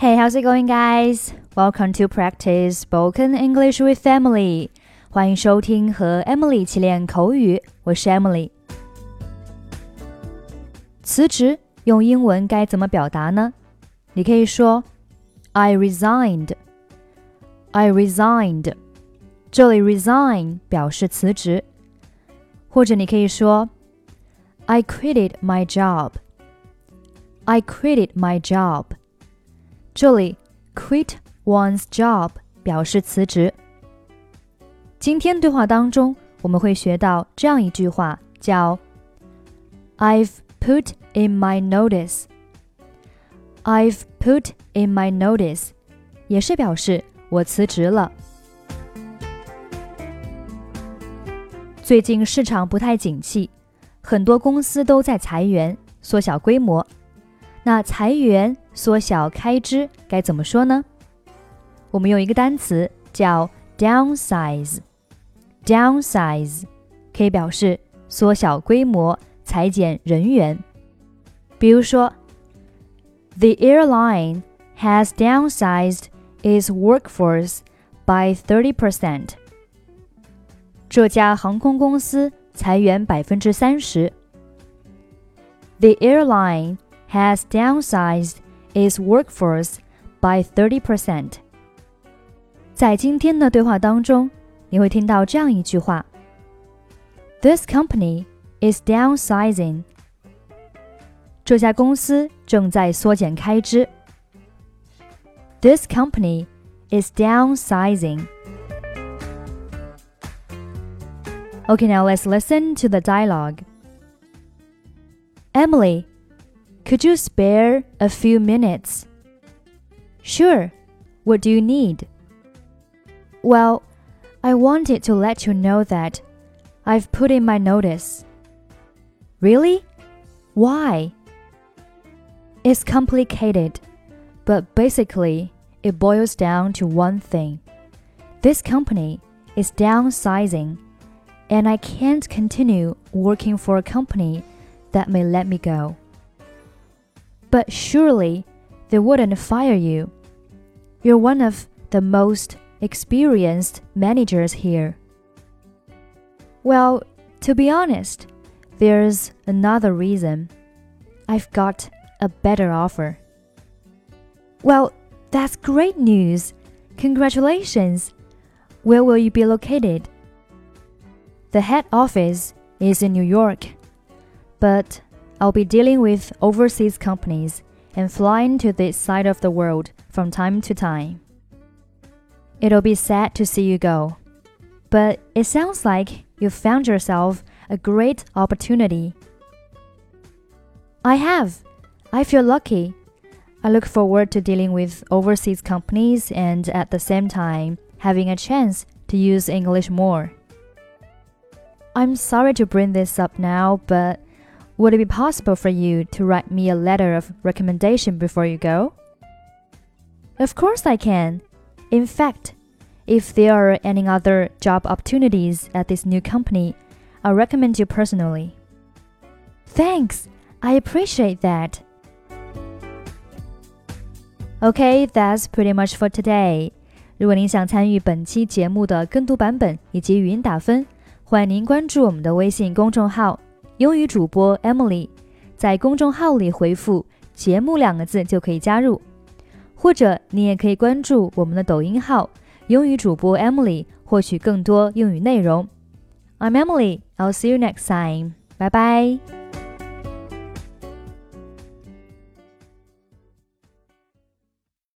Hey, how's it going, guys? Welcome to practice spoken English with Emily. 欢迎收听和 Emily 一起练口语，我是 Emily。辞职用英文该怎么表达呢？你可以说 I resigned. I resigned. 这里 resign 表示辞职，或者你可以说 I quitted my job. I quitted my job. 这里 quit one's job 表示辞职。今天对话当中，我们会学到这样一句话，叫 "I've put in my notice." I've put in my notice，也是表示我辞职了。最近市场不太景气，很多公司都在裁员，缩小规模。那裁员、缩小开支该怎么说呢？我们用一个单词叫 downsize，downsize 可以表示缩小规模、裁减人员。比如说，The airline has downsized its workforce by thirty percent。这家航空公司裁员百分之三十。The airline has downsized its workforce by 30%. 在今天的对话当中，你会听到这样一句话：This company is downsizing. 这家公司正在缩减开支。This company is downsizing. Okay, now let's listen to the dialogue. Emily, could you spare a few minutes? Sure. What do you need? Well, I wanted to let you know that I've put in my notice. Really? Why? It's complicated, but basically, it boils down to one thing. This company is downsizing, and I can't continue working for a company that may let me go. But surely they wouldn't fire you. You're one of the most experienced managers here. Well, to be honest, there's another reason. I've got a better offer. Well, that's great news. Congratulations. Where will you be located? The head office is in New York, but I'll be dealing with overseas companies and flying to this side of the world from time to time. It'll be sad to see you go, but it sounds like you've found yourself a great opportunity. I have. I feel lucky. I look forward to dealing with overseas companies and at the same time having a chance to use English more. I'm sorry to bring this up now, but would it be possible for you to write me a letter of recommendation before you go? Of course I can. In fact, if there are any other job opportunities at this new company, I'll recommend you personally. Thanks. I appreciate that. Okay, that's pretty much for today. 如果您想参与本期节目的跟读版本以及语音打分，欢迎您关注我们的微信公众号 英语主播 Emily，在公众号里回复“节目”两个字就可以加入，或者你也可以关注我们的抖音号“英语主播 Emily”，获取更多英语内容。I'm Emily. I'll see you next time. Bye bye.